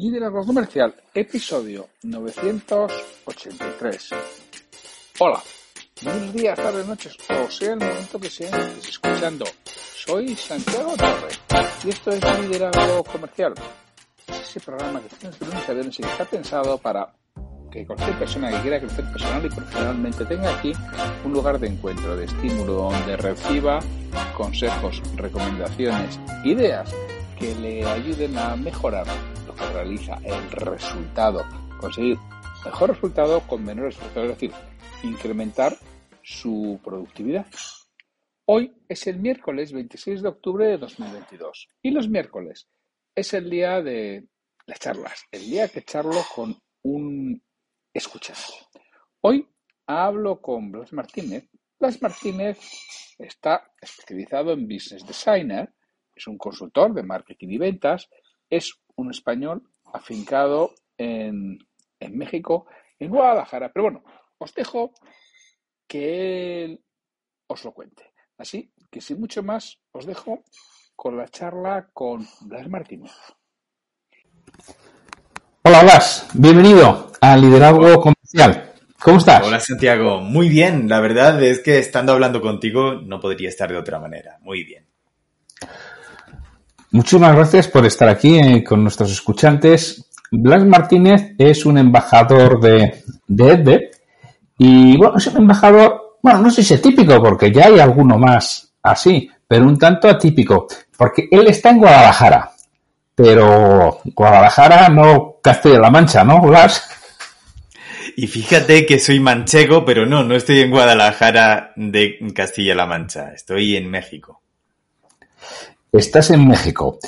Liderazgo Comercial, episodio 983. Hola, buenos días, tardes, noches, o sea el momento que sea estés escuchando. Soy Santiago Torre y esto es Liderazgo Comercial. Es ese programa que tienes lunes a viernes y que está pensado para que cualquier persona que quiera crecer personal y profesionalmente tenga aquí un lugar de encuentro, de estímulo, donde reciba consejos, recomendaciones, ideas que le ayuden a mejorar que realiza, el resultado, conseguir mejor resultado con menor esfuerzo, es decir, incrementar su productividad. Hoy es el miércoles 26 de octubre de 2022 y los miércoles es el día de las charlas, el día que charlo con un escuchante. Hoy hablo con Blas Martínez. Blas Martínez está especializado en Business Designer es un consultor de marketing y ventas, es un español afincado en, México, en Guadalajara. Pero bueno, os dejo que él os lo cuente. Así que sin mucho más, os dejo con la charla con Blas Martínez. Hola Blas, bienvenido a Liderazgo Comercial. ¿Cómo estás? Hola Santiago, muy bien. La verdad es que estando hablando contigo no podría estar de otra manera. Muy bien. Muchísimas gracias por estar aquí eh, con nuestros escuchantes. Blas Martínez es un embajador de, de y bueno, es un embajador, bueno, no sé si es típico porque ya hay alguno más así, pero un tanto atípico, porque él está en Guadalajara, pero Guadalajara no Castilla-La Mancha, ¿no, Blas? Y fíjate que soy manchego, pero no, no estoy en Guadalajara de Castilla-La Mancha, estoy en México. Estás en México.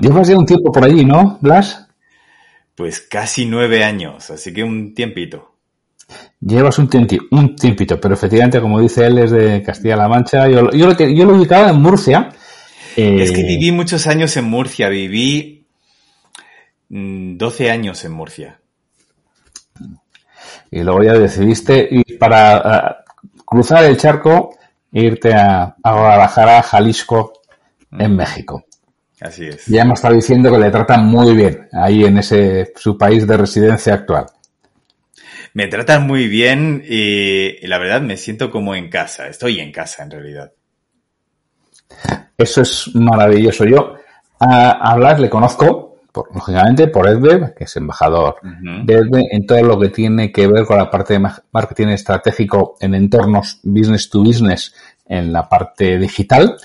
Llevas ya un tiempo por allí, ¿no, Blas? Pues casi nueve años, así que un tiempito. Llevas un, un tiempito, pero efectivamente, como dice él, es de Castilla-La Mancha. Yo, yo, lo, yo lo ubicaba en Murcia. Es que eh, viví muchos años en Murcia, viví 12 mm, años en Murcia. Y luego ya decidiste ir para cruzar el charco e irte a, a Guadalajara, Jalisco, en México. Así es. Ya hemos estado diciendo que le tratan muy bien ahí en ese su país de residencia actual. Me tratan muy bien y, la verdad me siento como en casa. Estoy en casa en realidad. Eso es maravilloso. Yo a, hablar le conozco, por, lógicamente, por Edweb, que es embajador de Edweb, en todo lo que tiene que ver con la parte de marketing estratégico en entornos business to business en la parte digital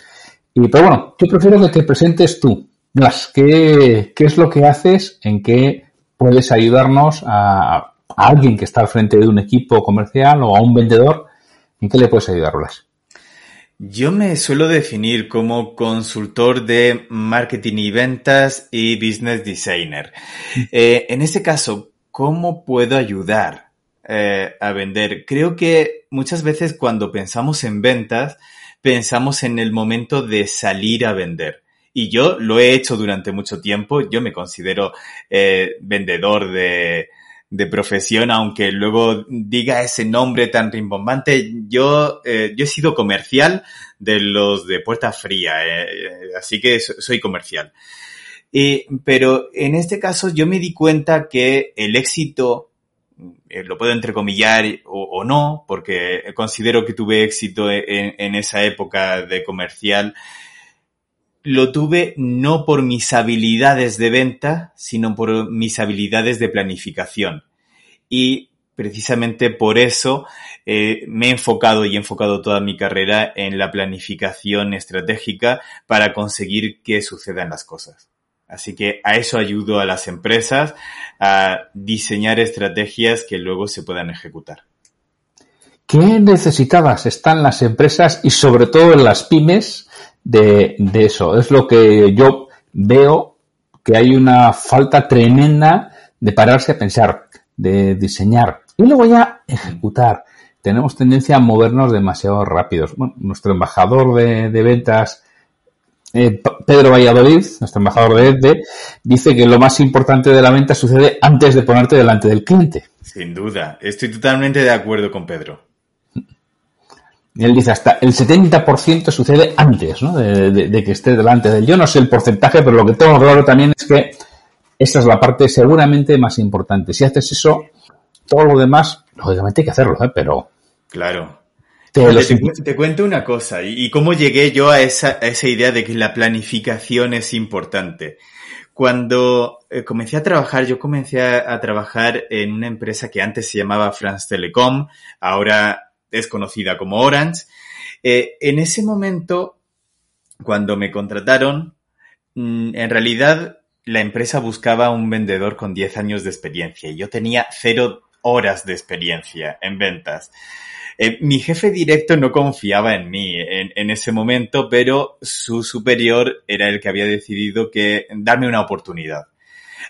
y, pero bueno, yo prefiero que te presentes tú. Blas, ¿qué, es lo que haces? ¿En qué puedes ayudarnos a, alguien que está al frente de un equipo comercial o a un vendedor? ¿En qué le puedes ayudar, Blas? Yo me suelo definir como consultor de marketing y ventas y business designer. Eh, en ese caso, ¿cómo puedo ayudar eh, a vender? Creo que muchas veces cuando pensamos en ventas, pensamos en el momento de salir a vender. Y yo lo he hecho durante mucho tiempo. Yo me considero eh, vendedor de, profesión, aunque luego diga ese nombre tan rimbombante. Yo, eh, yo he sido comercial de los de puerta fría, eh, así que soy comercial. pero en este caso yo me di cuenta que el éxito eh, lo puedo entrecomillar o, no, porque considero que tuve éxito en, esa época de comercial. Lo tuve no por mis habilidades de venta, sino por mis habilidades de planificación. Y precisamente por eso eh, me he enfocado y he enfocado toda mi carrera en la planificación estratégica para conseguir que sucedan las cosas. Así que a eso ayudo a las empresas a diseñar estrategias que luego se puedan ejecutar. ¿Qué necesitadas están las empresas y sobre todo las pymes de, eso? Es lo que yo veo que hay una falta tremenda de pararse a pensar, de diseñar y luego ya ejecutar. Tenemos tendencia a movernos demasiado rápidos. Bueno, nuestro embajador de ventas eh, Pedro Valladolid, nuestro embajador de EDE, dice que lo más importante de la venta sucede antes de ponerte delante del cliente. Sin duda, estoy totalmente de acuerdo con Pedro. él dice hasta el 70% sucede antes ¿no? de, que esté delante de él. Yo no sé el porcentaje, pero lo que tengo claro también es que esa es la parte seguramente más importante. Si haces eso, todo lo demás, lógicamente hay que hacerlo, ¿eh? pero... Claro. Te, cuento una cosa, y, cómo llegué yo a esa, a esa idea de que la planificación es importante. Cuando eh, comencé a trabajar, yo comencé a, trabajar en una empresa que antes se llamaba France Telecom, ahora es conocida como Orange. Eh, en ese momento, cuando me contrataron, mm, en realidad la empresa buscaba un vendedor con 10 años de experiencia y yo tenía cero horas de experiencia en ventas. Eh, mi jefe directo no confiaba en mí en, ese momento, pero su superior era el que había decidido que darme una oportunidad.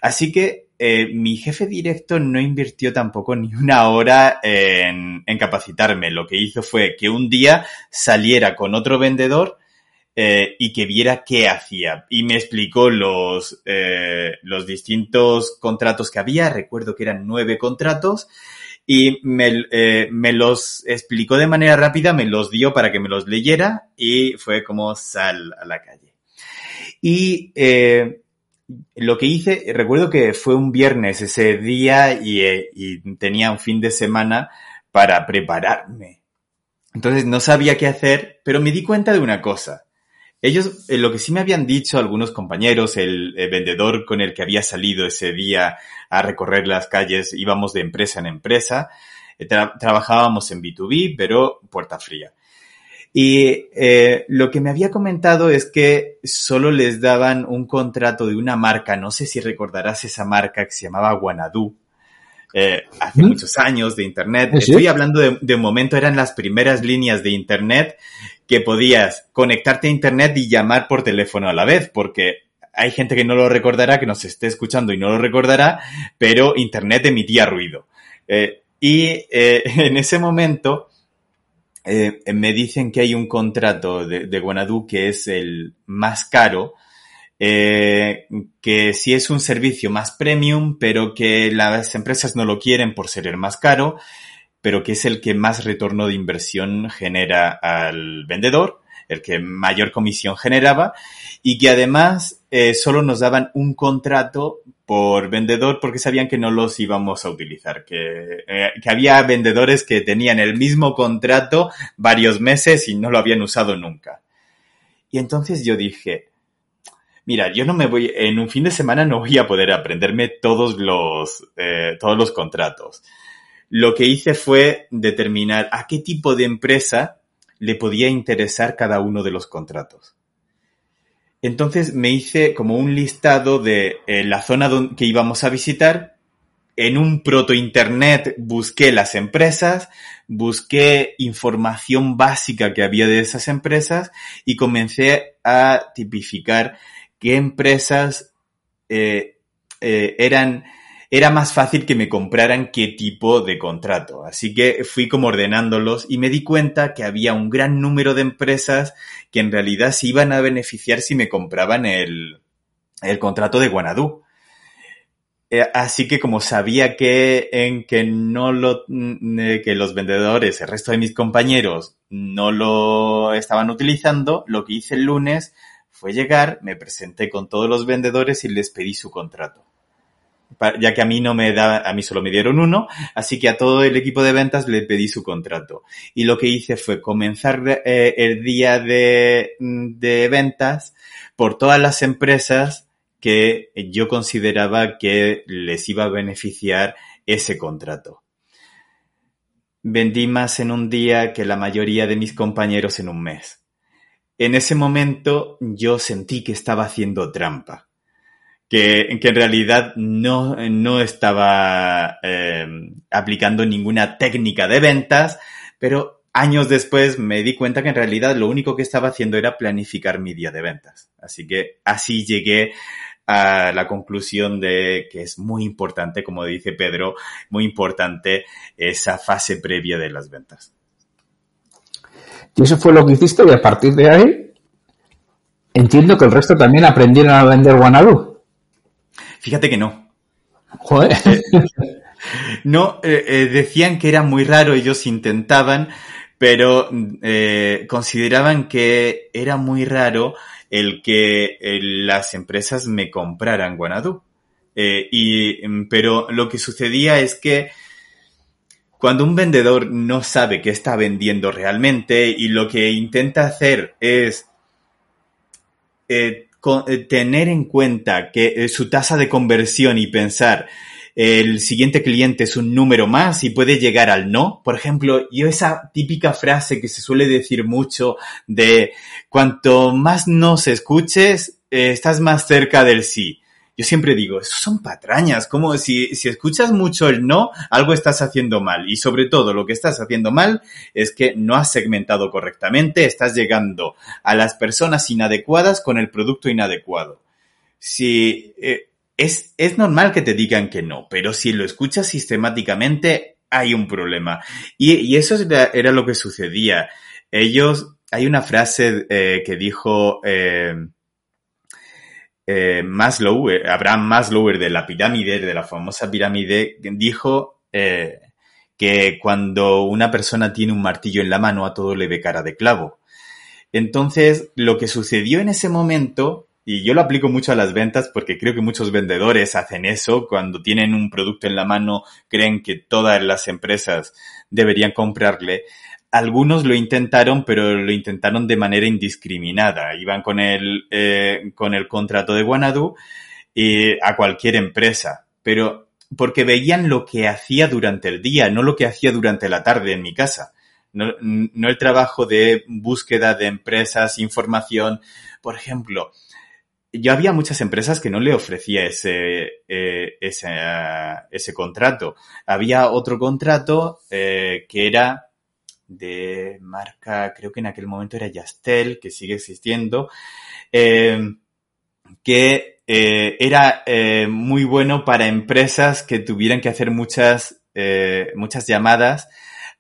Así que eh, mi jefe directo no invirtió tampoco ni una hora en, capacitarme. Lo que hizo fue que un día saliera con otro vendedor eh, y que viera qué hacía. Y me explicó los, los distintos contratos que había. Recuerdo que eran nueve contratos y me, eh, me, los explicó de manera rápida, me los dio para que me los leyera y fue como sal a la calle. Y eh, lo que hice, recuerdo que fue un viernes ese día eh, y tenía un fin de semana para prepararme. Entonces no sabía qué hacer, pero me di cuenta de una cosa. Ellos, eh, lo que sí me habían dicho algunos compañeros, el, vendedor con el que había salido ese día a recorrer las calles, íbamos de empresa en empresa, eh, trabajábamos en B2B, pero puerta fría. Y eh, lo que me había comentado es que solo les daban un contrato de una marca, no sé si recordarás esa marca que se llamaba Guanadu, hace muchos años de Internet. Estoy hablando de, de, un momento, eran las primeras líneas de Internet que podías conectarte a Internet y llamar por teléfono a la vez, porque hay gente que no lo recordará, que nos esté escuchando y no lo recordará, pero Internet emitía ruido. Eh, y eh, en ese momento eh, me dicen que hay un contrato de, de Guanadu que es el más caro, que sí es un servicio más premium, pero que las empresas no lo quieren por ser el más caro pero que es el que más retorno de inversión genera al vendedor, el que mayor comisión generaba, y que además eh, solo nos daban un contrato por vendedor porque sabían que no los íbamos a utilizar, que, eh, que, había vendedores que tenían el mismo contrato varios meses y no lo habían usado nunca. Y entonces yo dije, mira, yo no me voy, en un fin de semana no voy a poder aprenderme todos los, eh, todos los contratos lo que hice fue determinar a qué tipo de empresa le podía interesar cada uno de los contratos. Entonces me hice como un listado de eh, la zona que íbamos a visitar. En un proto internet busqué las empresas, busqué información básica que había de esas empresas y comencé a tipificar qué empresas eh, eh, eran era más fácil que me compraran qué tipo de contrato. Así que fui como ordenándolos y me di cuenta que había un gran número de empresas que en realidad se iban a beneficiar si me compraban el, el contrato de Guanadú. Eh, así que como sabía que en que no lo mm, eh, que los vendedores, el resto de mis compañeros no lo estaban utilizando, lo que hice el lunes fue llegar, me presenté con todos los vendedores y les pedí su contrato ya que a mí no me da, a mí solo me dieron uno, así que a todo el equipo de ventas le pedí su contrato. Y lo que hice fue comenzar eh, el día de, de ventas por todas las empresas que yo consideraba que les iba a beneficiar ese contrato. Vendí más en un día que la mayoría de mis compañeros en un mes. En ese momento yo sentí que estaba haciendo trampa que, que en realidad no, no estaba eh, aplicando ninguna técnica de ventas, pero años después me di cuenta que en realidad lo único que estaba haciendo era planificar mi día de ventas. Así que así llegué a la conclusión de que es muy importante, como dice Pedro, muy importante esa fase previa de las ventas. Y eso fue lo que hiciste y a partir de ahí entiendo que el resto también aprendieron a vender Guanadu. Fíjate que no. Joder. Eh, no, eh, eh, decían que era muy raro, ellos intentaban, pero consideraban que era muy raro el que las empresas me compraran Guanadu. Eh, y, mm, pero lo que sucedía es que cuando un vendedor no sabe qué está vendiendo realmente y lo que intenta hacer es eh, eh, tener en cuenta que su tasa de conversión y pensar el siguiente cliente es un número más y puede llegar al no. Por ejemplo, yo esa típica frase que se suele decir mucho de cuanto más no se escuches, estás más cerca del sí yo siempre digo, eso son patrañas, como si, si escuchas mucho el no, algo estás haciendo mal. Y sobre todo lo que estás haciendo mal es que no has segmentado correctamente, estás llegando a las personas inadecuadas con el producto inadecuado. Si, eh, es, es normal que te digan que no, pero si lo escuchas sistemáticamente, hay un problema. Y, y eso era, lo que sucedía. Ellos, hay una frase eh, que dijo, eh, eh, Maslow, eh, Abraham Maslow, de la pirámide, de la famosa pirámide, dijo eh, que cuando una persona tiene un martillo en la mano a todo le ve cara de clavo. Entonces, lo que sucedió en ese momento, y yo lo aplico mucho a las ventas porque creo que muchos vendedores hacen eso, cuando tienen un producto en la mano creen que todas las empresas deberían comprarle, algunos lo intentaron, pero lo intentaron de manera indiscriminada. Iban con el, eh, con el contrato de Guanadu y a cualquier empresa. Pero porque veían lo que hacía durante el día, no lo que hacía durante la tarde en mi casa. No, no el trabajo de búsqueda de empresas, información. Por ejemplo, yo había muchas empresas que no le ofrecía ese, eh, ese, ese contrato. Había otro contrato eh, que era de marca, creo que en aquel momento era Yastel, que sigue existiendo, eh, que eh, era eh, muy bueno para empresas que tuvieran que hacer muchas, muchas llamadas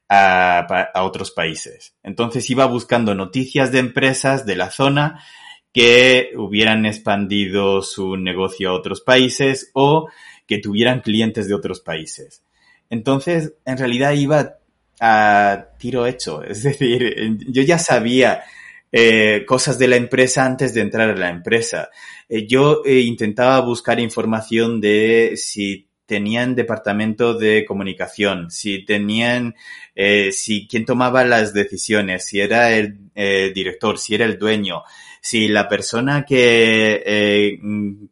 a, a, otros países. Entonces iba buscando noticias de empresas de la zona que hubieran expandido su negocio a otros países o que tuvieran clientes de otros países. Entonces, en realidad iba a tiro hecho. Es decir, yo ya sabía eh, cosas de la empresa antes de entrar a la empresa. Eh, yo eh, intentaba buscar información de si tenían departamento de comunicación, si tenían, eh, si quién tomaba las decisiones, si era el director, si era el dueño, si la persona que,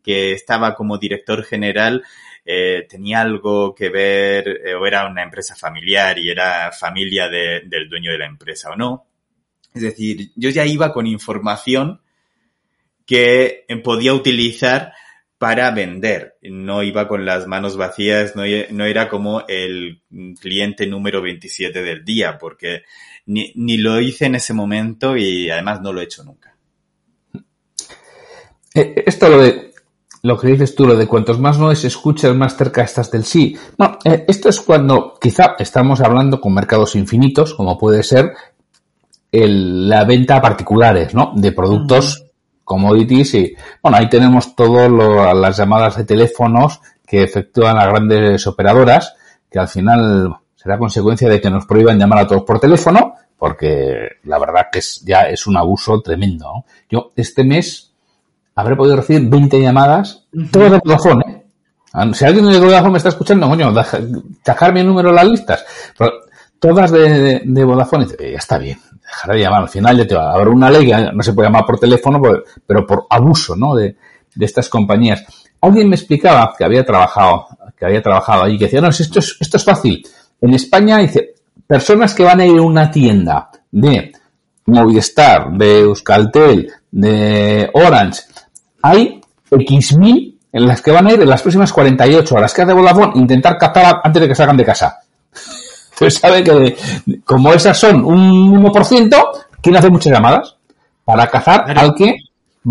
que estaba como director general eh, tenía algo que ver eh, o era una empresa familiar y era familia de, del dueño de la empresa o no. Es decir, yo ya iba con información que podía utilizar para vender. No iba con las manos vacías, no, no, era como el cliente número 27 del día, porque ni, ni, lo hice en ese momento y además no lo he hecho nunca. Eh, esto lo de lo que dices tú, lo de cuantos más no es escuchas, más cerca estás del sí. No, eh, esto es cuando quizá estamos hablando con mercados infinitos, como puede ser el, la venta a particulares, ¿no? De productos, uh -huh. commodities y, bueno, ahí tenemos todas las llamadas de teléfonos que efectúan las grandes operadoras, que al final será consecuencia de que nos prohíban llamar a todos por teléfono, porque la verdad que es, ya es un abuso tremendo, ¿no? Yo este mes habré podido recibir 20 llamadas, uh -huh. todas de Vodafone, ¿eh? Si alguien de Vodafone me está escuchando, coño, sacar mi número en las listas. Pero todas de, de, de Vodafone, ya está bien, dejar de llamar. Al final ya te va. Habrá una ley que no se puede llamar por teléfono, pero por abuso, ¿no? De, de estas compañías. Alguien me explicaba que había trabajado, que había trabajado allí, que decía, no, esto es, esto es fácil. En España, dice, personas que van a ir a una tienda de Movistar, de Euskaltel, de Orange, hay X mil en las que van a ir en las próximas 48 horas que hace Vodafone intentar captar antes de que salgan de casa. Entonces sabe que como esas son un 1%, ¿quién hace muchas llamadas? Para cazar claro. al que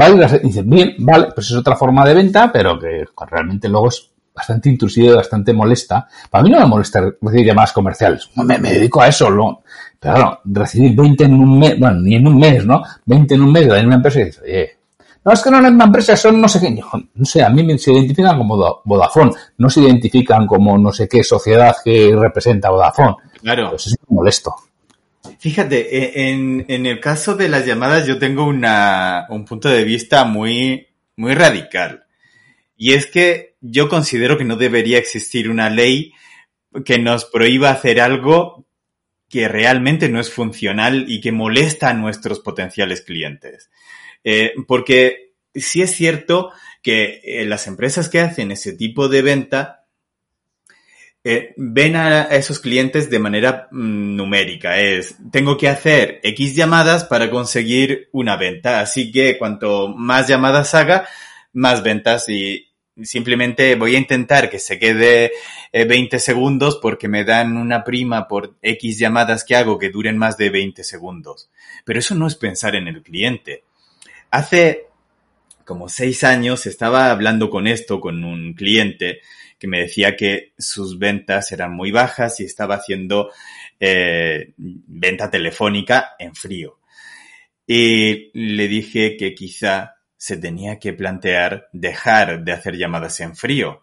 va a ir a dice, bien, vale, pues es otra forma de venta, pero que realmente luego es bastante intrusiva y bastante molesta. Para mí no me molesta recibir llamadas comerciales. No me, me dedico a eso, no. Pero claro, recibir 20 en un mes, bueno, ni en un mes, ¿no? 20 en un mes de una empresa y dices, oye, no, es que no es una empresa, son no sé qué. No sé, a mí se identifican como Vodafone, no se identifican como no sé qué sociedad que representa Vodafone. Claro. Pues es molesto. Fíjate, e, en, en, el caso de las llamadas yo tengo una, un punto de vista muy, muy radical. Y es que yo considero que no debería existir una ley que nos prohíba hacer algo que realmente no es funcional y que molesta a nuestros potenciales clientes. Eh, porque sí es cierto que eh, las empresas que hacen ese tipo de venta eh, ven a esos clientes de manera mm, numérica. Es, tengo que hacer X llamadas para conseguir una venta. Así que cuanto más llamadas haga, más ventas y simplemente voy a intentar que se quede 20 segundos porque me dan una prima por X llamadas que hago que duren más de 20 segundos. Pero eso no es pensar en el cliente. Hace como seis años estaba hablando con esto con un cliente que me decía que sus ventas eran muy bajas y estaba haciendo eh, venta telefónica en frío. Y le dije que quizá se tenía que plantear dejar de hacer llamadas en frío.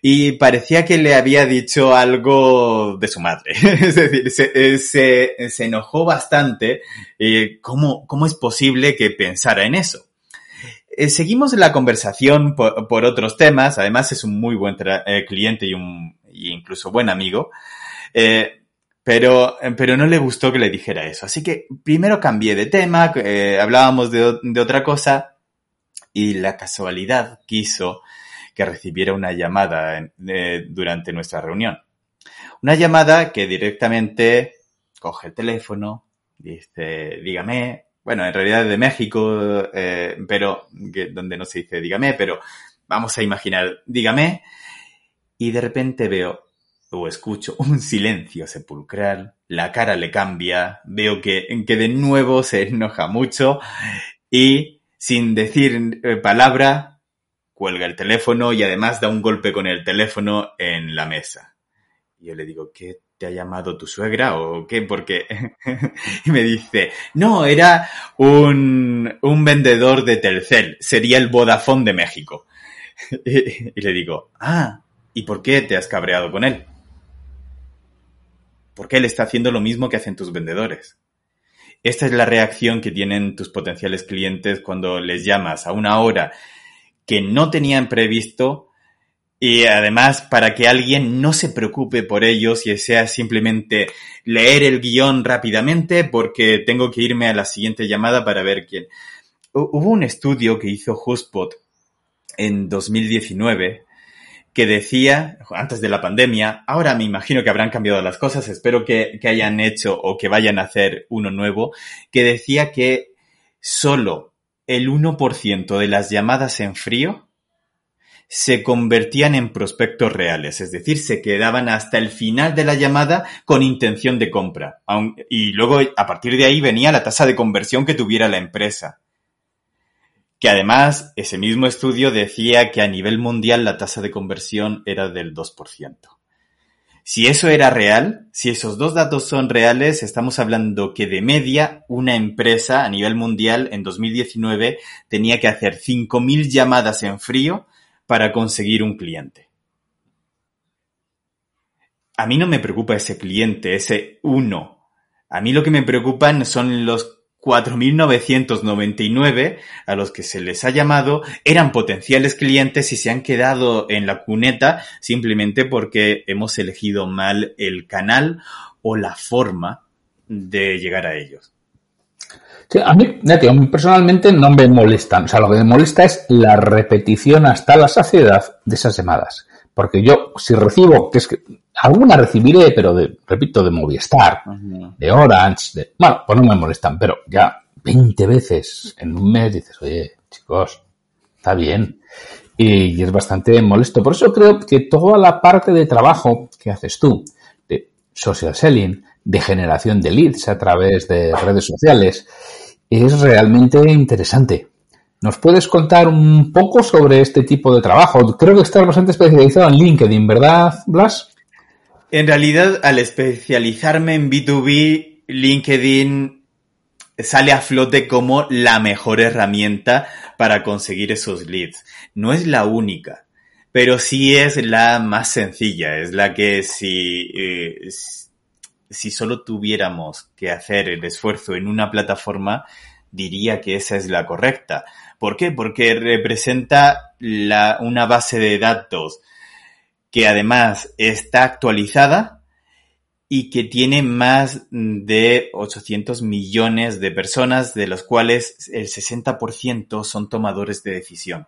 Y parecía que le había dicho algo de su madre. es decir, se, eh, se, se enojó bastante. Eh, ¿cómo, ¿Cómo es posible que pensara en eso? Eh, seguimos la conversación por, otros temas. Además, es un muy buen cliente y un y incluso buen amigo. Pero, pero no le gustó que le dijera eso. Así que primero cambié de tema, hablábamos de, de, otra cosa y la casualidad quiso que recibiera una llamada durante nuestra reunión. Una llamada que directamente coge el teléfono, dice, dígame, bueno, en realidad de México, eh, pero donde no se dice dígame, pero vamos a imaginar dígame, y de repente veo o escucho un silencio sepulcral, la cara le cambia, veo que, que de nuevo se enoja mucho y sin decir eh, palabra, cuelga el teléfono y además da un golpe con el teléfono en la mesa. Y yo le digo, ¿qué ¿te ha llamado tu suegra o qué? Porque y me dice, no, era un, un vendedor de Telcel, sería el Vodafone de México. y, le digo, ah, ¿y por qué te has cabreado con él? Porque él está haciendo lo mismo que hacen tus vendedores. Esta es la reacción que tienen tus potenciales clientes cuando les llamas a una hora que no tenían previsto y además, para que alguien no se preocupe por ellos y sea simplemente leer el guion rápidamente porque tengo que irme a la siguiente llamada para ver quién. Hubo un estudio que hizo HubSpot en 2019 que decía, antes de la pandemia, ahora me imagino que habrán cambiado las cosas, espero que, que hayan hecho o que vayan a hacer uno nuevo, que decía que solo el 1% de las llamadas en frío se convertían en prospectos reales, es decir, se quedaban hasta el final de la llamada con intención de compra. Y luego, a partir de ahí, venía la tasa de conversión que tuviera la empresa. Que además, ese mismo estudio decía que a nivel mundial la tasa de conversión era del 2%. Si eso era real, si esos dos datos son reales, estamos hablando que de media una empresa a nivel mundial en 2019 tenía que hacer 5.000 llamadas en frío para conseguir un cliente. A mí no me preocupa ese cliente, ese uno. A mí lo que me preocupan son los 4.999 a los que se les ha llamado eran potenciales clientes y se han quedado en la cuneta simplemente porque hemos elegido mal el canal o la forma de llegar a ellos a mí, personalmente no me molestan. O sea, lo que me molesta es la repetición hasta la saciedad de esas llamadas. Porque yo, si recibo, que es que alguna recibiré, pero de, repito, de Movistar, de Orange, de, bueno, pues no me molestan, pero ya 20 veces en un mes dices, oye, chicos, está bien. Y, y es bastante molesto. Por eso creo que toda la parte de trabajo que haces tú, de social selling, de generación de leads a través de redes sociales, es realmente interesante. ¿Nos puedes contar un poco sobre este tipo de trabajo? Creo que estás bastante especializado en LinkedIn, ¿verdad, Blas? En realidad, al especializarme en B2B, LinkedIn sale a flote como la mejor herramienta para conseguir esos leads. No es la única, pero sí es la más sencilla, es la que si, eh, si solo tuviéramos que hacer el esfuerzo en una plataforma, diría que esa es la correcta, ¿Por qué? Porque representa una base de datos que además está actualizada y que tiene más de 800 millones de personas, de los cuales el 60% son tomadores de decisión.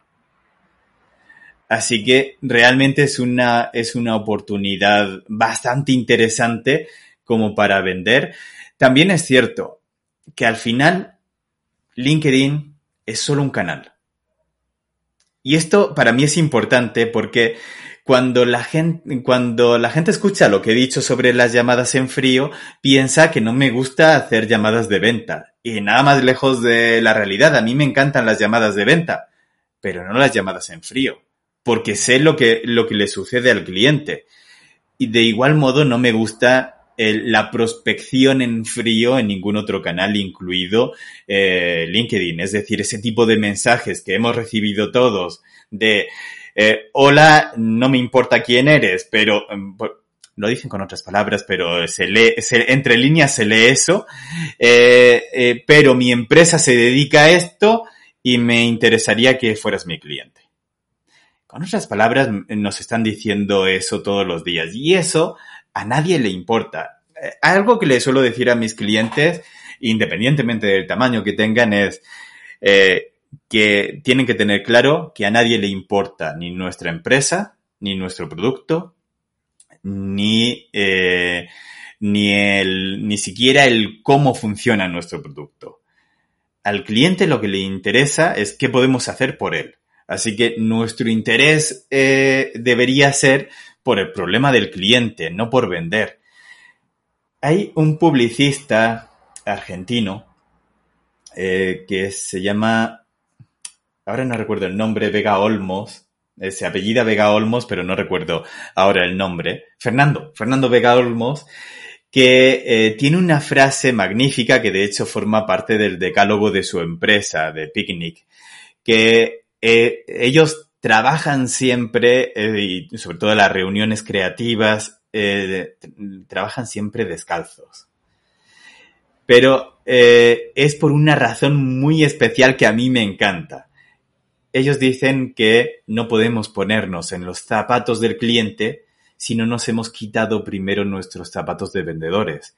Así que realmente es una, es una oportunidad bastante interesante como para vender. También es cierto que al final LinkedIn es solo un canal. Y esto para mí es importante porque cuando la gente, cuando la gente escucha lo que he dicho sobre las llamadas en frío, piensa que no me gusta hacer llamadas de venta. Y nada más lejos de la realidad. A mí me encantan las llamadas de venta, pero no las llamadas en frío. Porque sé lo que, lo que le sucede al cliente. Y de igual modo no me gusta la prospección en frío en ningún otro canal, incluido eh, LinkedIn. Es decir, ese tipo de mensajes que hemos recibido todos de eh, hola, no me importa quién eres, pero em, lo dicen con otras palabras, pero se lee, entre líneas se lee eso, eh, pero mi empresa se dedica a esto y me interesaría que fueras mi cliente. Con otras palabras, nos están diciendo eso todos los días y eso a nadie le importa. Eh, algo que le suelo decir a mis clientes, independientemente del tamaño que tengan, es eh, que tienen que tener claro que a nadie le importa ni nuestra empresa, ni nuestro producto, ni, eh, ni, el, ni siquiera el cómo funciona nuestro producto. Al cliente lo que le interesa es qué podemos hacer por él. Así que nuestro interés debería ser por el problema del cliente, no por vender. Hay un publicista argentino eh, que se llama, ahora no recuerdo el nombre, Vega Olmos, eh, se apellida Vega Olmos, pero no recuerdo ahora el nombre. Fernando, Fernando Vega Olmos, que eh, tiene una frase magnífica que de hecho forma parte del decálogo de su empresa, de Picnic, que ellos trabajan siempre, eh, y sobre todo las reuniones creativas, eh, trabajan siempre descalzos. Pero eh, es por una razón muy especial que a mí me encanta. Ellos dicen que no podemos ponernos en los zapatos del cliente si no nos hemos quitado primero nuestros zapatos de vendedores.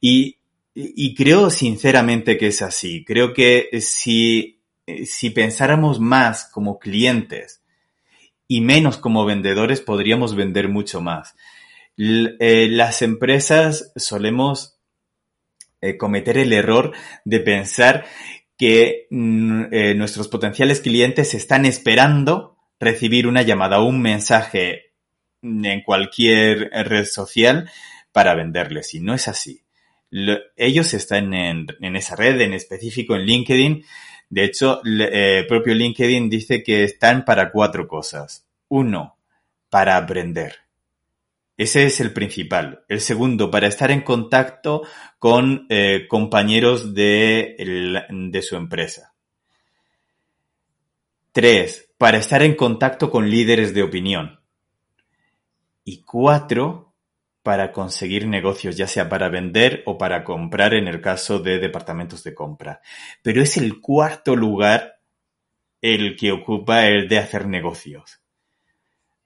Y, y creo sinceramente que es así. Creo que si, si pensáramos más como clientes y menos como vendedores podríamos vender mucho más. Eh, las empresas solemos eh, cometer el error de pensar que mm, eh, nuestros potenciales clientes están esperando recibir una llamada o un mensaje en cualquier red social para venderles. Y no es así. ellos están en, en, esa red, en específico en LinkedIn, de hecho, el eh, propio LinkedIn dice que están para cuatro cosas. Uno, para aprender. Ese es el principal. El segundo, para estar en contacto con eh, compañeros de, de su empresa. Tres, para estar en contacto con líderes de opinión. Y cuatro, para conseguir negocios, ya sea para vender o para comprar en el caso de departamentos de compra. Pero es el cuarto lugar el que ocupa el de hacer negocios.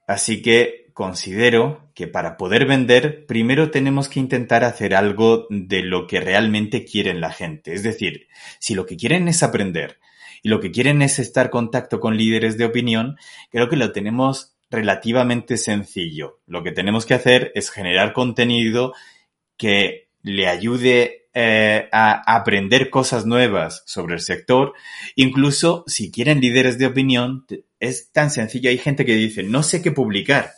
Así que considero que para poder vender, primero tenemos que intentar hacer algo de lo que realmente quieren la gente. Es decir, si lo que quieren es aprender y lo que quieren es estar en contacto con líderes de opinión, creo que lo tenemos relativamente sencillo. Lo que tenemos que hacer es generar contenido que le ayude eh, a aprender cosas nuevas sobre el sector. Incluso si quieren líderes de opinión, es tan sencillo. Hay gente que dice, no sé qué publicar.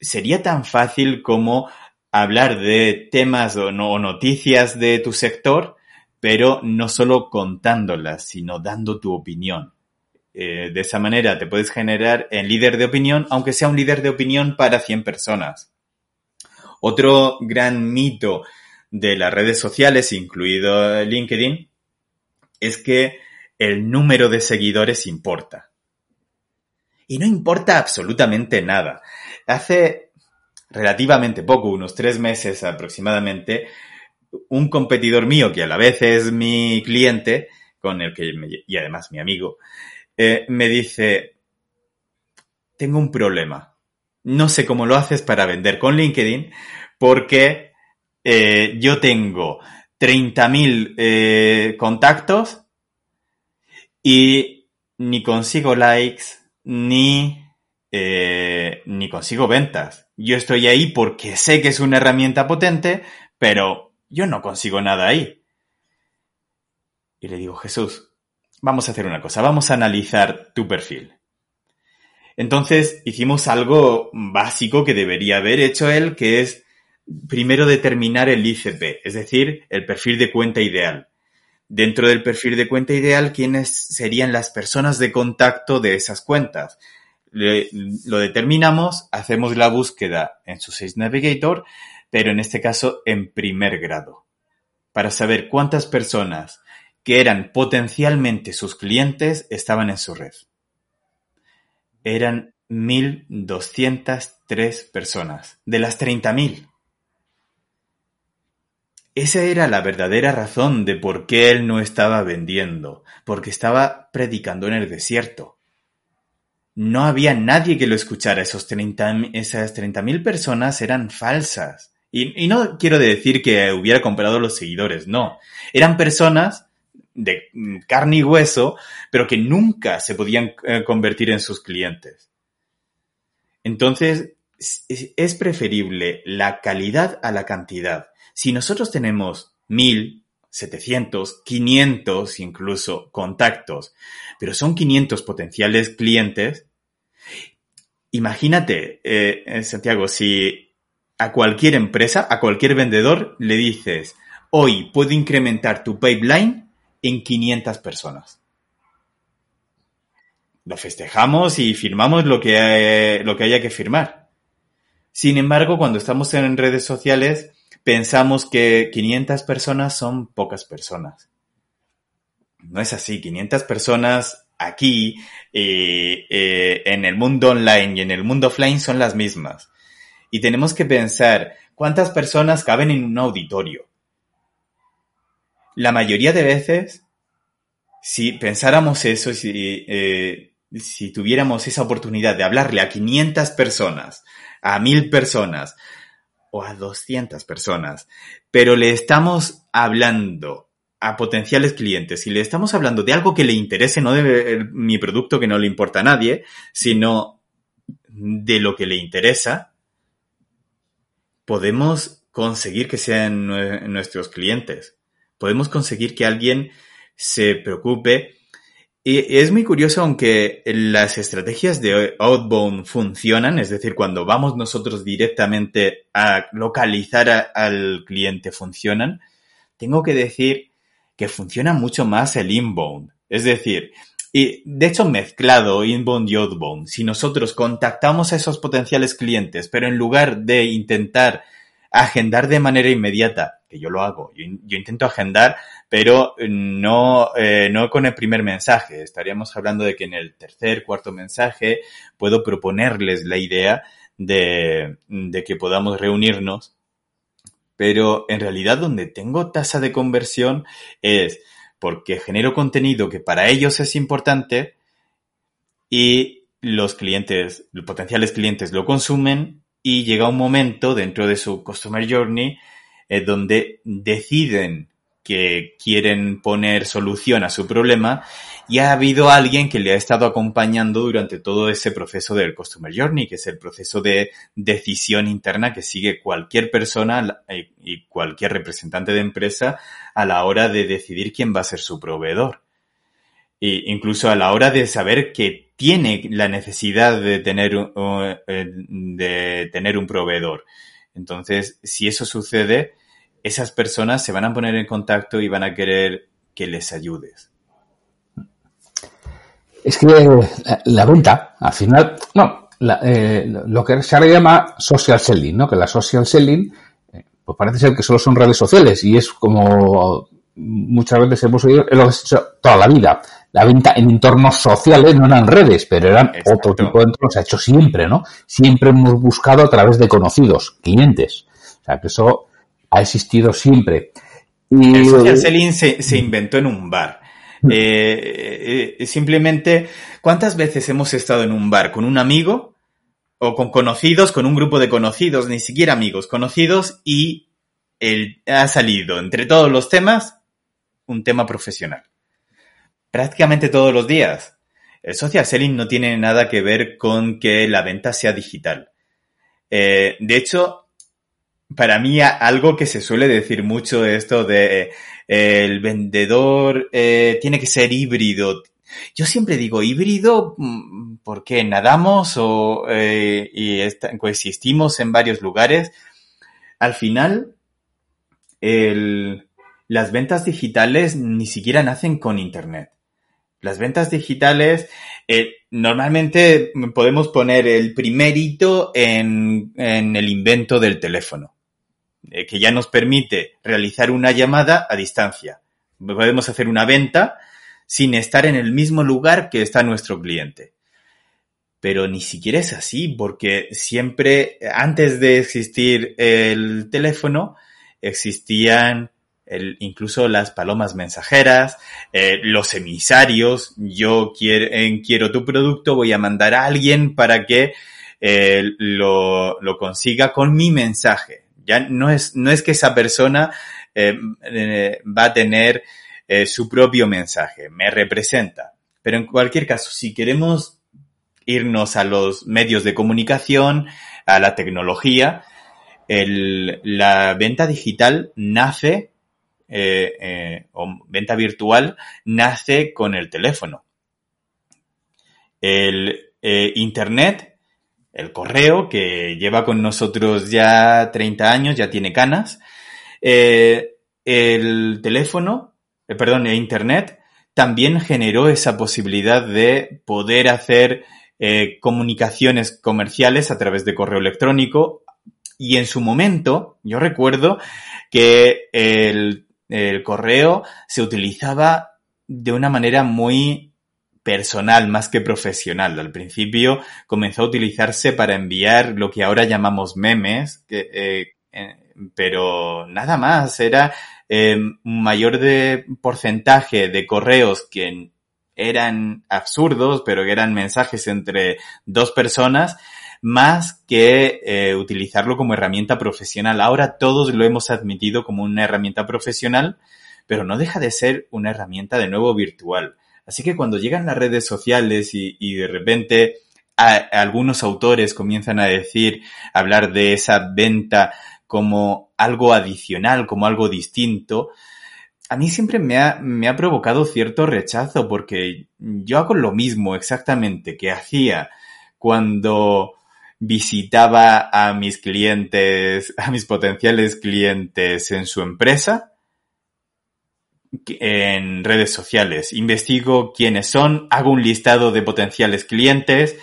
Sería tan fácil como hablar de temas o, no, noticias de tu sector, pero no solo contándolas, sino dando tu opinión. Eh, de esa manera te puedes generar en líder de opinión, aunque sea un líder de opinión para 100 personas. Otro gran mito de las redes sociales, incluido LinkedIn, es que el número de seguidores importa. Y no importa absolutamente nada. Hace relativamente poco, unos tres meses aproximadamente, un competidor mío, que a la vez es mi cliente, con el que, y además mi amigo, eh, me dice, tengo un problema. No sé cómo lo haces para vender con LinkedIn porque eh, yo tengo 30.000 eh, contactos y ni consigo likes ni, eh, ni consigo ventas. Yo estoy ahí porque sé que es una herramienta potente, pero yo no consigo nada ahí. Y le digo, Jesús, vamos a hacer una cosa, vamos a analizar tu perfil. Entonces hicimos algo básico que debería haber hecho él, que es primero determinar el ICP, es decir, el perfil de cuenta ideal. Dentro del perfil de cuenta ideal, ¿quiénes serían las personas de contacto de esas cuentas? lo determinamos, hacemos la búsqueda en su Sales Navigator, pero en este caso en primer grado, para saber cuántas personas que eran potencialmente sus clientes estaban en su red. Eran 1.203 personas, de las 30.000. Esa era la verdadera razón de por qué él no estaba vendiendo, porque estaba predicando en el desierto. No había nadie que lo escuchara, Esos 30, esas 30.000 personas eran falsas. Y, y, no quiero decir que hubiera comprado los seguidores, no. Eran personas de carne y hueso, pero que nunca se podían eh, convertir en sus clientes. Entonces, es preferible la calidad a la cantidad. Si nosotros tenemos mil, setecientos, quinientos incluso contactos, pero son 500 potenciales clientes, imagínate, eh, Santiago, si a cualquier empresa, a cualquier vendedor le dices, hoy puedo incrementar tu pipeline en 500 personas. Lo festejamos y firmamos lo que, lo que haya que firmar. Sin embargo, cuando estamos en redes sociales, pensamos que 500 personas son pocas personas. No es así, 500 personas aquí eh, eh, en el mundo online y en el mundo offline son las mismas. Y tenemos que pensar cuántas personas caben en un auditorio. La mayoría de veces, si pensáramos eso, si, eh, si tuviéramos esa oportunidad de hablarle a 500 personas, a 1000 personas, a 200 personas, pero le estamos hablando a potenciales clientes y le estamos hablando de algo que le interese, no de mi producto que no le importa a nadie, sino de lo que le interesa, podemos conseguir que sean nuestros clientes. Podemos conseguir que alguien se preocupe y es muy curioso, aunque las estrategias de outbound funcionan, es decir, cuando vamos nosotros directamente a localizar al cliente funcionan, tengo que decir que funciona mucho más el inbound. Es decir, y de hecho mezclado inbound y outbound. Si nosotros contactamos a esos potenciales clientes, pero en lugar de intentar agendar de manera inmediata, yo lo hago, yo, intento agendar, pero no, eh, no con el primer mensaje. Estaríamos hablando de que en el tercer, cuarto mensaje puedo proponerles la idea de, de que podamos reunirnos, pero en realidad donde tengo tasa de conversión es porque genero contenido que para ellos es importante y los clientes, los potenciales clientes lo consumen y llega un momento dentro de su Customer Journey eh, donde deciden que quieren poner solución a su problema y ha habido alguien que le ha estado acompañando durante todo ese proceso del Customer Journey, que es el proceso de decisión interna que sigue cualquier persona eh, y cualquier representante de empresa a la hora de decidir quién va a ser su proveedor. E incluso a la hora de saber que tiene la necesidad de tener, eh, de tener un proveedor. Entonces, si eso sucede, esas personas se van a poner en contacto y van a querer que les ayudes. Es que la, venta, al final, no, eh, lo que se ahora llama social selling, ¿no? Que la social selling, eh, pues parece ser que solo son redes sociales y es como muchas veces hemos oído, lo toda la vida la venta en entornos sociales, no eran redes, pero eran otro tipo de entornos, se ha hecho siempre, ¿no? Siempre hemos buscado a través de conocidos, clientes. O sea, que eso ha existido siempre. Y, el social selling se, inventó en un bar. Eh, eh, simplemente, ¿cuántas veces hemos estado en un bar con un amigo o con conocidos, con un grupo de conocidos, ni siquiera amigos, conocidos, y el, ha salido entre todos los temas un tema profesional? Prácticamente todos los días. El social selling no tiene nada que ver con que la venta sea digital. Eh, de hecho, para mí algo que se suele decir mucho esto de eh, el vendedor eh, tiene que ser híbrido. Yo siempre digo híbrido mm, porque nadamos o y coexistimos en varios lugares. Al final, las ventas digitales ni siquiera nacen con Internet. Las ventas digitales, eh, normalmente podemos poner el primer hito en, el invento del teléfono. Eh, que ya nos permite realizar una llamada a distancia. Podemos hacer una venta sin estar en el mismo lugar que está nuestro cliente. Pero ni siquiera es así, porque siempre, antes de existir el teléfono, existían el, incluso las palomas mensajeras, eh, los emisarios. Yo quiero, quiero tu producto, voy a mandar a alguien para que eh, lo, lo consiga con mi mensaje. Ya no es, no es que esa persona eh, eh, va a tener eh, su propio mensaje, me representa. Pero en cualquier caso, si queremos irnos a los medios de comunicación, a la tecnología, el, la venta digital nace, o venta virtual, nace con el teléfono. El Internet el correo, que lleva con nosotros ya 30 años, ya tiene canas. Eh, el teléfono, eh, perdón, el Internet, también generó esa posibilidad de poder hacer eh, comunicaciones comerciales a través de correo electrónico. Y en su momento, yo recuerdo que el, el correo se utilizaba de una manera muy personal más que profesional. Al principio comenzó a utilizarse para enviar lo que ahora llamamos memes, eh, pero nada más, era eh, un mayor de porcentaje de correos que eran absurdos, pero que eran mensajes entre dos personas, más que utilizarlo como herramienta profesional. Ahora todos lo hemos admitido como una herramienta profesional, pero no deja de ser una herramienta de nuevo virtual. Así que cuando llegan las redes sociales y, de repente algunos autores comienzan a decir, hablar de esa venta como algo adicional, como algo distinto, a mí siempre me ha, me ha provocado cierto rechazo porque yo hago lo mismo exactamente que hacía cuando visitaba a mis clientes, a mis potenciales clientes en su empresa en redes sociales. Investigo quiénes son, hago un listado de potenciales clientes,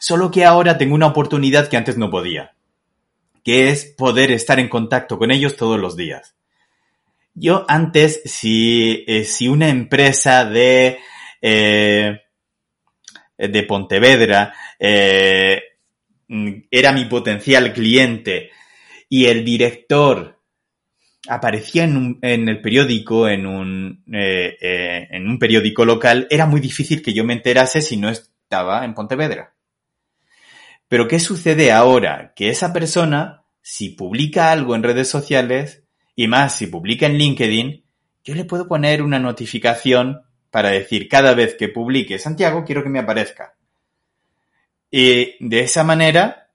solo que ahora tengo una oportunidad que antes no podía, que es poder estar en contacto con ellos todos los días. Yo antes, si, eh, si una empresa de, eh, de Pontevedra eh, era mi potencial cliente y el director aparecía en, un, en el periódico, en un, eh, eh, en un periódico local, era muy difícil que yo me enterase si no estaba en Pontevedra. Pero ¿qué sucede ahora? Que esa persona, si publica algo en redes sociales, y más si publica en LinkedIn, yo le puedo poner una notificación para decir cada vez que publique Santiago quiero que me aparezca. Y de esa manera,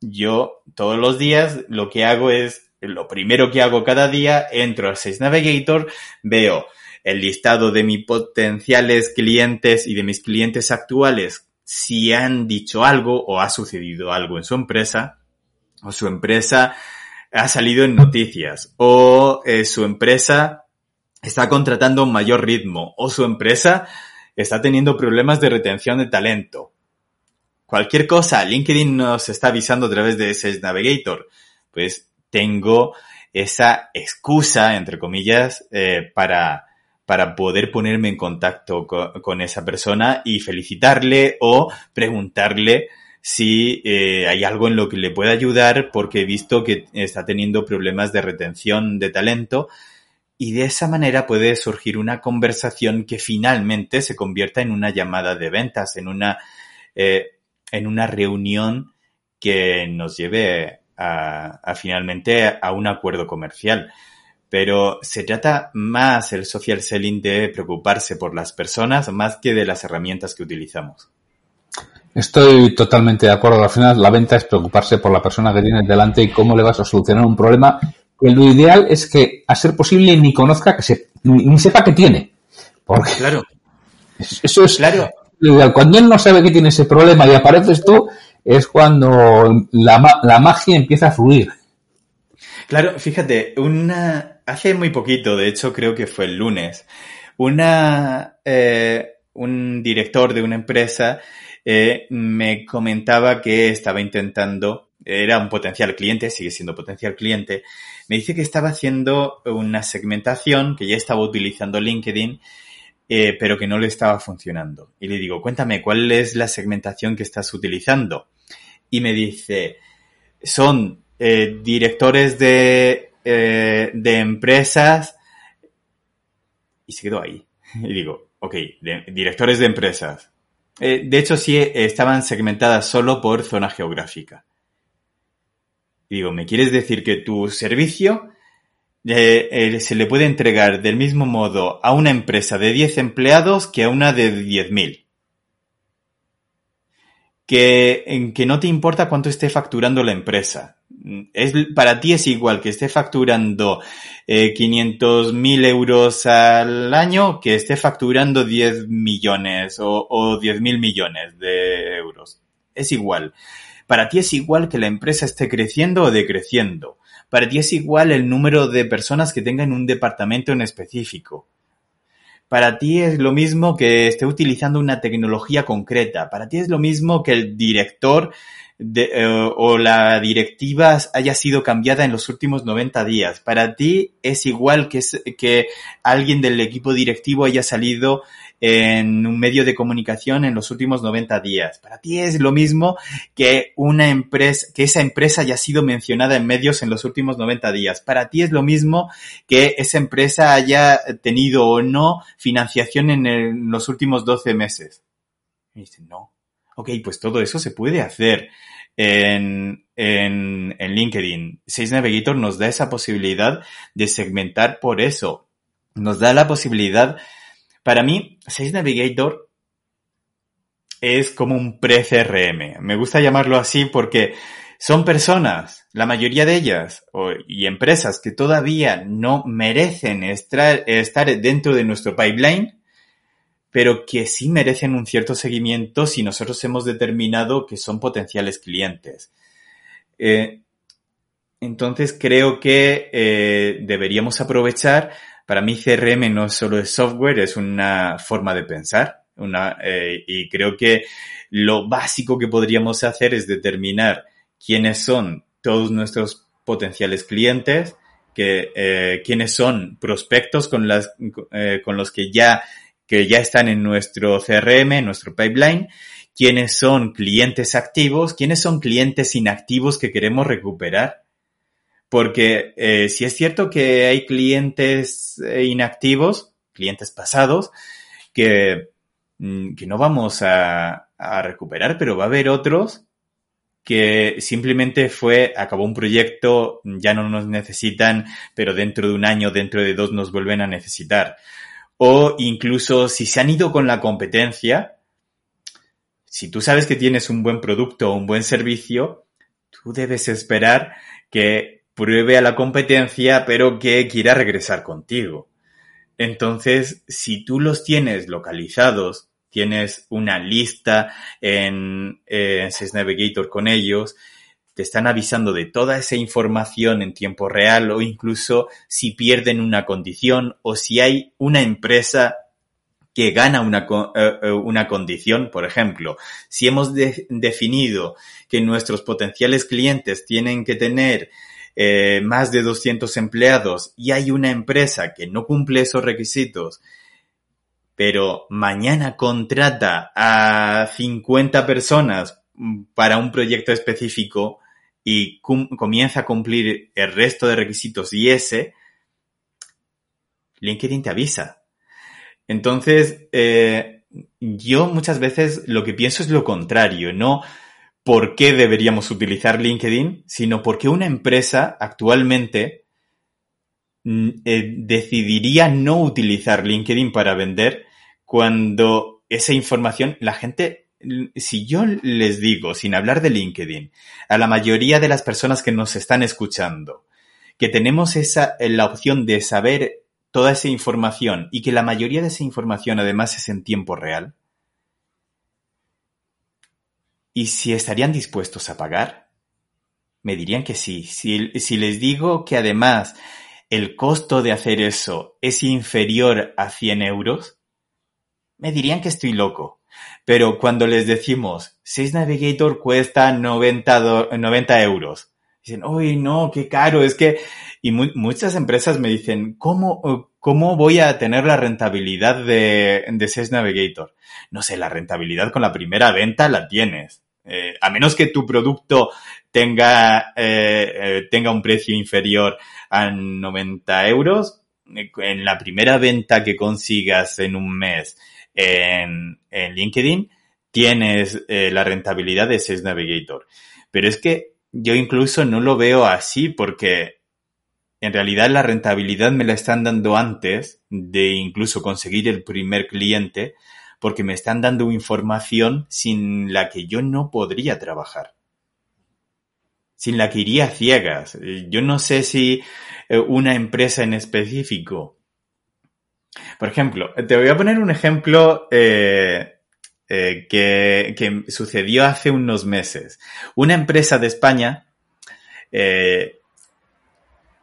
yo todos los días lo que hago es lo primero que hago cada día, entro al Sales Navigator, veo el listado de mis potenciales clientes y de mis clientes actuales si han dicho algo o ha sucedido algo en su empresa, o su empresa ha salido en noticias, o eh, su empresa está contratando un mayor ritmo, o su empresa está teniendo problemas de retención de talento. Cualquier cosa, LinkedIn nos está avisando a través de Sales Navigator. Pues tengo esa excusa, entre comillas, eh, para, para poder ponerme en contacto con, esa persona y felicitarle o preguntarle si eh, hay algo en lo que le pueda ayudar porque he visto que está teniendo problemas de retención de talento y de esa manera puede surgir una conversación que finalmente se convierta en una llamada de ventas, en una, eh, en una reunión que nos lleve a, a finalmente a un acuerdo comercial pero se trata más el social selling de preocuparse por las personas más que de las herramientas que utilizamos. Estoy totalmente de acuerdo. Al final, la venta es preocuparse por la persona que tienes delante y cómo le vas a solucionar un problema que lo ideal es que, a ser posible, ni conozca que se, ni sepa que tiene. Porque claro. Eso es claro. Cuando él no sabe que tiene ese problema y apareces tú, es cuando la, la magia empieza a fluir. Claro, fíjate, una, hace muy poquito, de hecho creo que fue el lunes, una, eh, un director de una empresa eh, me comentaba que estaba intentando, era un potencial cliente, sigue siendo potencial cliente, me dice que estaba haciendo una segmentación, que ya estaba utilizando LinkedIn, eh, pero que no le estaba funcionando. Y le digo, cuéntame, ¿cuál es la segmentación que estás utilizando? Y me dice, son directores de eh, de empresas y se quedó ahí. Y digo, ok, directores de empresas. Eh, de hecho, sí estaban segmentadas solo por zona geográfica. Digo, ¿me quieres decir que tu servicio eh, se le puede entregar del mismo modo a una empresa de 10 empleados que a una de 10.000? Que, que no te importa cuánto esté facturando la empresa es, para ti es igual que esté facturando eh, 500 mil euros al año que esté facturando 10 millones o, o 10 mil millones de euros. Es igual. Para ti es igual que la empresa esté creciendo o decreciendo. Para ti es igual el número de personas que tengan un departamento en específico. Para ti es lo mismo que esté utilizando una tecnología concreta. Para ti es lo mismo que el director de, eh, o la directiva haya sido cambiada en los últimos 90 días. Para ti es igual que, que alguien del equipo directivo haya salido en un medio de comunicación en los últimos 90 días. Para ti es lo mismo que una empresa, que esa empresa haya sido mencionada en medios en los últimos 90 días. Para ti es lo mismo que esa empresa haya tenido o no financiación en, los últimos 12 meses. Y dice, no. Ok, pues todo eso se puede hacer en, en, en LinkedIn. Sales Navigator nos da esa posibilidad de segmentar por eso. Nos da la posibilidad, para mí, Sales Navigator es como un pre-CRM. Me gusta llamarlo así porque son personas, la mayoría de ellas, y empresas que todavía no merecen estar, estar dentro de nuestro pipeline, pero que sí merecen un cierto seguimiento si nosotros hemos determinado que son potenciales clientes. Eh, entonces creo que eh, deberíamos aprovechar, para mí CRM no solo es software, es una forma de pensar, una, eh, y creo que lo básico que podríamos hacer es determinar quiénes son todos nuestros potenciales clientes, que, quiénes son prospectos con, las, con los que ya que ya están en nuestro CRM, en nuestro pipeline, quiénes son clientes activos, quiénes son clientes inactivos que queremos recuperar. Porque eh, si es cierto que hay clientes eh, inactivos, clientes pasados, que, mm, que no vamos a, a, recuperar, pero va a haber otros que simplemente fue, acabó un proyecto, ya no nos necesitan, pero dentro de un año, dentro de dos nos vuelven a necesitar. O incluso si se han ido con la competencia, si tú sabes que tienes un buen producto o un buen servicio, tú debes esperar que pruebe a la competencia, pero que quiera regresar contigo. Entonces, si tú los tienes localizados, tienes una lista en, en Navigator con ellos, te están avisando de toda esa información en tiempo real o incluso si pierden una condición o si hay una empresa que gana una, eh, eh, una condición, por ejemplo, si hemos definido que nuestros potenciales clientes tienen que tener eh, más de 200 empleados y hay una empresa que no cumple esos requisitos, pero mañana contrata a 50 personas para un proyecto específico y comienza a cumplir el resto de requisitos y ese, LinkedIn te avisa. Entonces, eh, yo muchas veces lo que pienso es lo contrario, no por qué deberíamos utilizar LinkedIn, sino porque una empresa actualmente mm, eh, decidiría no utilizar LinkedIn para vender cuando esa información la gente si yo les digo, sin hablar de LinkedIn, a la mayoría de las personas que nos están escuchando, que tenemos esa, la opción de saber toda esa información y que la mayoría de esa información además es en tiempo real, ¿y si estarían dispuestos a pagar? Me dirían que sí. Si, les digo que además el costo de hacer eso es inferior a 100 euros, me dirían que estoy loco. Pero cuando les decimos, Sales Navigator cuesta 90, 90 euros, dicen, uy, no, qué caro, es que... Y muchas empresas me dicen, ¿cómo, ¿cómo voy a tener la rentabilidad de, de Navigator? No sé, la rentabilidad con la primera venta la tienes. Eh, a menos que tu producto tenga, eh, eh, tenga un precio inferior a 90 euros, en la primera venta que consigas en un mes en, LinkedIn, tienes la rentabilidad de Sales Navigator. Pero es que yo incluso no lo veo así porque en realidad la rentabilidad me la están dando antes de incluso conseguir el primer cliente porque me están dando información sin la que yo no podría trabajar. Sin la que iría ciegas. Yo no sé si eh, una empresa en específico por ejemplo, te voy a poner un ejemplo eh, eh, que, sucedió hace unos meses. Una empresa de España eh,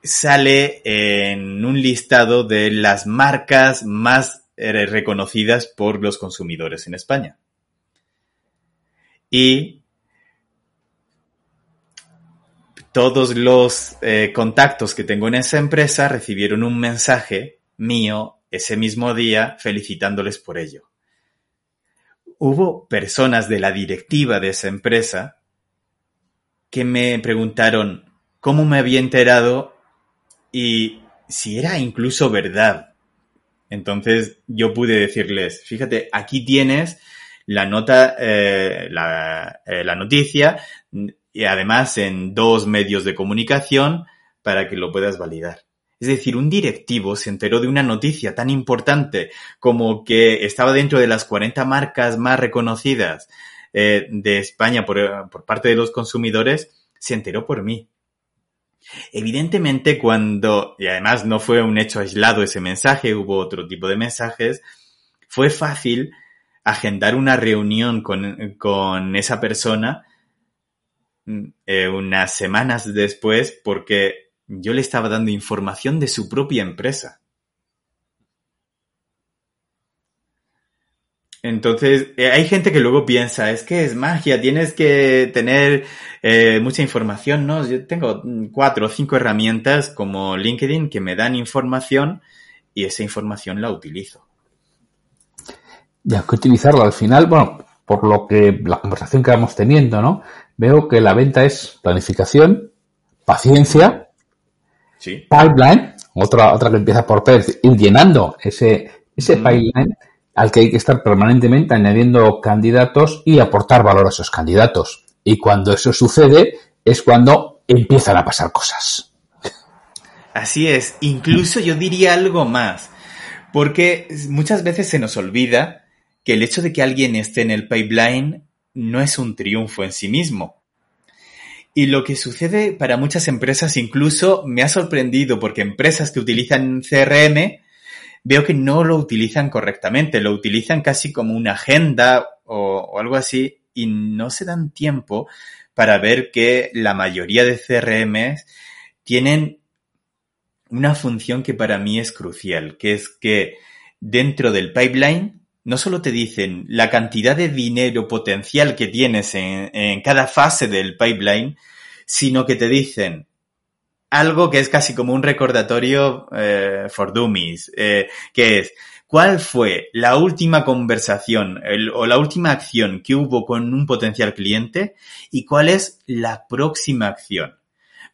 sale en un listado de las marcas más reconocidas por los consumidores en España. Y todos los contactos que tengo en esa empresa recibieron un mensaje mío ese mismo día felicitándoles por ello. Hubo personas de la directiva de esa empresa que me preguntaron cómo me había enterado y si era incluso verdad. Entonces yo pude decirles, fíjate, aquí tienes la nota, eh, la, eh, la noticia y además en dos medios de comunicación para que lo puedas validar. Es decir, un directivo se enteró de una noticia tan importante como que estaba dentro de las 40 marcas más reconocidas eh, de España por, por parte de los consumidores, se enteró por mí. Evidentemente, cuando, y además no fue un hecho aislado ese mensaje, hubo otro tipo de mensajes, fue fácil agendar una reunión con, con esa persona mm, eh, unas semanas después porque yo le estaba dando información de su propia empresa. Entonces, eh, hay gente que luego piensa, es que es magia, tienes que tener eh, mucha información, ¿no? Yo tengo cuatro o cinco herramientas como LinkedIn que me dan información y esa información la utilizo. Ya que utilizarlo al final, bueno, por lo que la conversación que vamos teniendo, ¿no? Veo que la venta es planificación, paciencia Pipeline, otra, otra que empieza por P, ir llenando ese, ese mm. pipeline al que hay que estar permanentemente añadiendo candidatos y aportar valor a esos candidatos. Y cuando eso sucede es cuando empiezan a pasar cosas. Así es, incluso yo diría algo más, porque muchas veces se nos olvida que el hecho de que alguien esté en el pipeline no es un triunfo en sí mismo. Y lo que sucede para muchas empresas incluso me ha sorprendido porque empresas que utilizan CRM veo que no lo utilizan correctamente, lo utilizan casi como una agenda o, algo así y no se dan tiempo para ver que la mayoría de CRM tienen una función que para mí es crucial, que es que dentro del pipeline no solo te dicen la cantidad de dinero potencial que tienes en, cada fase del pipeline, sino que te dicen algo que es casi como un recordatorio eh, for dummies, eh, que es cuál fue la última conversación o la última acción que hubo con un potencial cliente y cuál es la próxima acción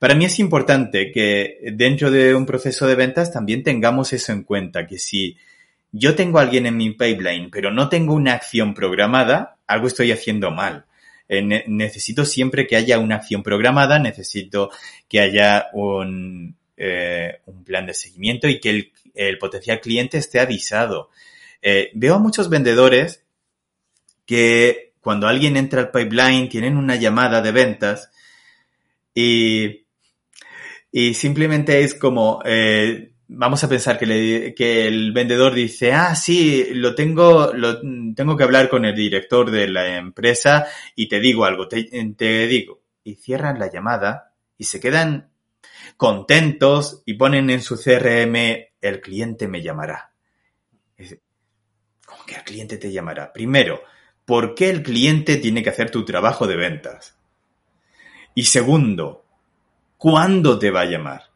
para mí es importante que dentro de un proceso de ventas también tengamos eso en cuenta, que si yo tengo a alguien en mi pipeline, pero no tengo una acción programada, algo estoy haciendo mal. Eh, necesito siempre que haya una acción programada, necesito que haya un, eh, un plan de seguimiento y que el, el potencial cliente esté avisado. Eh, veo a muchos vendedores que cuando alguien entra al pipeline tienen una llamada de ventas y, y simplemente es como, vamos a pensar que, le, el vendedor dice, ah, sí, lo tengo, tengo que hablar con el director de la empresa y te digo algo, te, te digo. Y cierran la llamada y se quedan contentos y ponen en su CRM, el cliente me llamará. ¿Cómo que el cliente te llamará? Primero, ¿por qué el cliente tiene que hacer tu trabajo de ventas? Y segundo, ¿cuándo te va a llamar?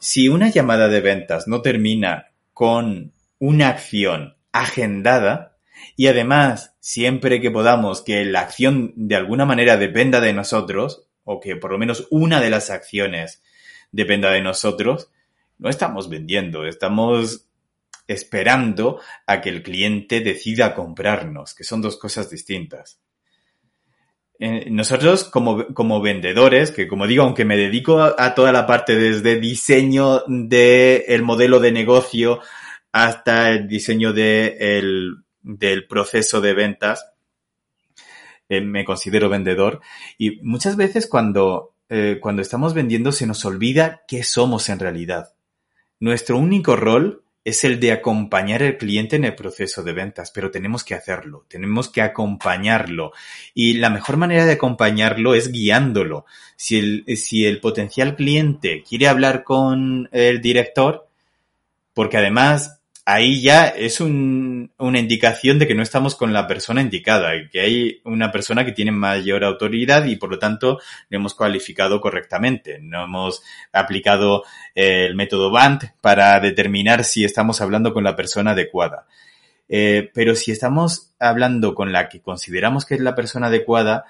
Si una llamada de ventas no termina con una acción agendada, y además, siempre que podamos que la acción de alguna manera dependa de nosotros, o que por lo menos una de las acciones dependa de nosotros, no estamos vendiendo, estamos esperando a que el cliente decida comprarnos, que son dos cosas distintas. Nosotros como, como, vendedores, que como digo, aunque me dedico a, toda la parte desde diseño del el modelo de negocio hasta el diseño de el, del proceso de ventas, eh, me considero vendedor. Y muchas veces cuando, eh, cuando estamos vendiendo se nos olvida qué somos en realidad. Nuestro único rol es el de acompañar al cliente en el proceso de ventas, pero tenemos que hacerlo, tenemos que acompañarlo. Y la mejor manera de acompañarlo es guiándolo. Si el, si el potencial cliente quiere hablar con el director, porque además ahí ya es un, una indicación de que no estamos con la persona indicada, que hay una persona que tiene mayor autoridad y por lo tanto lo hemos cualificado correctamente. No hemos aplicado eh, el método BANT para determinar si estamos hablando con la persona adecuada. Eh, pero si estamos hablando con la que consideramos que es la persona adecuada,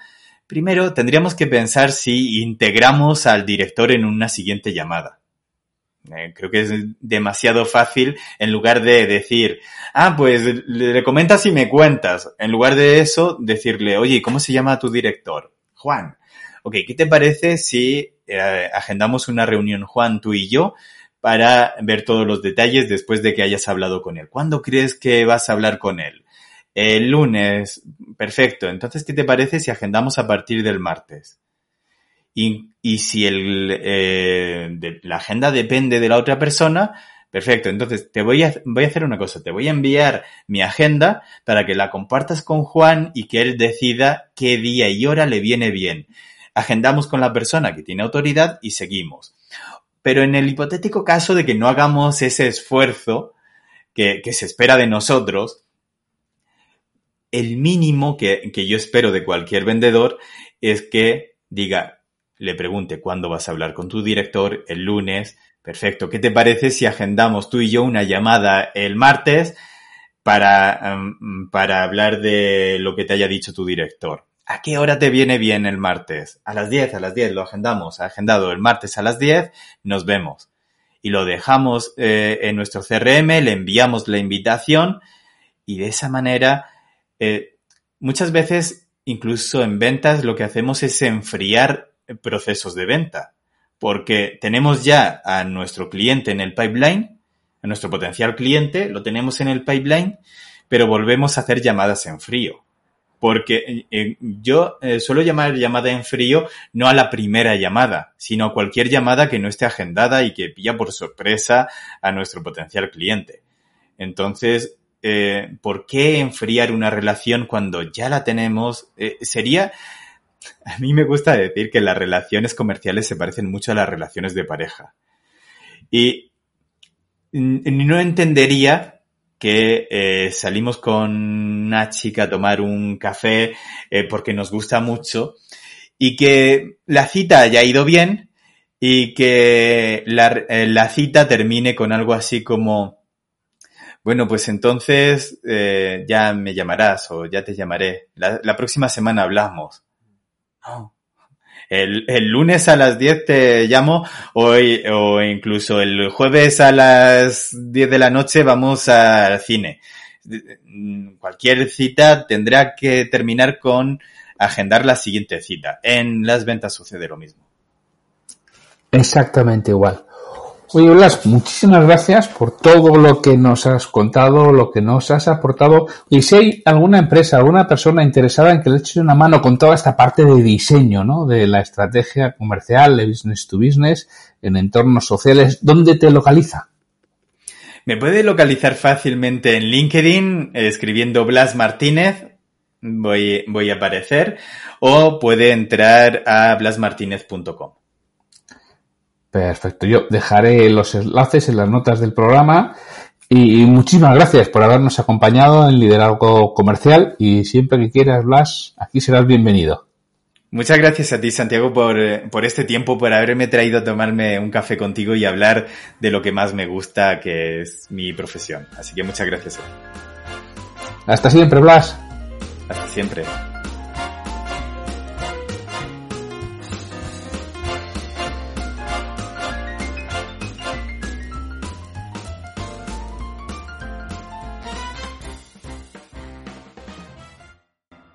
primero tendríamos que pensar si integramos al director en una siguiente llamada. Eh, creo que es demasiado fácil en lugar de decir, ah, pues le comentas y me cuentas. En lugar de eso, decirle, oye, ¿cómo se llama tu director? Juan. Ok, ¿qué te parece si eh, agendamos una reunión, Juan, tú y yo, para ver todos los detalles después de que hayas hablado con él? ¿Cuándo crees que vas a hablar con él? El lunes. Perfecto. Entonces, ¿qué te parece si agendamos a partir del martes? Y, si el, eh, la agenda depende de la otra persona, perfecto. Entonces te voy a, voy a hacer una cosa. Te voy a enviar mi agenda para que la compartas con Juan y que él decida qué día y hora le viene bien. Agendamos con la persona que tiene autoridad y seguimos. Pero en el hipotético caso de que no hagamos ese esfuerzo que, que se espera de nosotros, el mínimo que, que yo espero de cualquier vendedor es que diga, le pregunte cuándo vas a hablar con tu director el lunes. Perfecto. ¿Qué te parece si agendamos tú y yo una llamada el martes para, um, para hablar de lo que te haya dicho tu director? ¿A qué hora te viene bien el martes? A las 10, a las 10 lo agendamos. Agendado el martes a las 10, nos vemos. Y lo dejamos eh, en nuestro CRM, le enviamos la invitación y de esa manera, eh, muchas veces, incluso en ventas, lo que hacemos es enfriar procesos de venta, porque tenemos ya a nuestro cliente en el pipeline, a nuestro potencial cliente, lo tenemos en el pipeline, pero volvemos a hacer llamadas en frío. Porque eh, eh, yo eh, suelo llamar llamada en frío no a la primera llamada, sino a cualquier llamada que no esté agendada y que pilla por sorpresa a nuestro potencial cliente. Entonces, ¿por qué enfriar una relación cuando ya la tenemos? sería a mí me gusta decir que las relaciones comerciales se parecen mucho a las relaciones de pareja. Y no entendería que eh, salimos con una chica a tomar un café eh, porque nos gusta mucho y que la cita haya ido bien y que la, eh, cita termine con algo así como, bueno, pues entonces ya me llamarás o ya te llamaré. La, la próxima semana hablamos. El, el, lunes a las 10 te llamo o incluso el jueves a las 10 de la noche vamos al cine. Cualquier cita tendrá que terminar con agendar la siguiente cita. En las ventas sucede lo mismo. Exactamente igual. Oye, Blas, muchísimas gracias por todo lo que nos has contado, lo que nos has aportado. Y si hay alguna empresa, alguna persona interesada en que le eches una mano con toda esta parte de diseño, ¿no? De la estrategia comercial, de business to business, en entornos sociales, ¿dónde te localiza? Me puede localizar fácilmente en LinkedIn escribiendo Blas Martínez, voy, voy a aparecer, o puede entrar a blasmartinez.com. Perfecto. Yo dejaré los enlaces en las notas del programa y muchísimas gracias por habernos acompañado en Liderazgo Comercial y siempre que quieras, Blas, aquí serás bienvenido. Muchas gracias a ti, Santiago, por, por, este tiempo, por haberme traído a tomarme un café contigo y hablar de lo que más me gusta, que es mi profesión. Así que muchas gracias. Hasta siempre, Blas. Hasta siempre.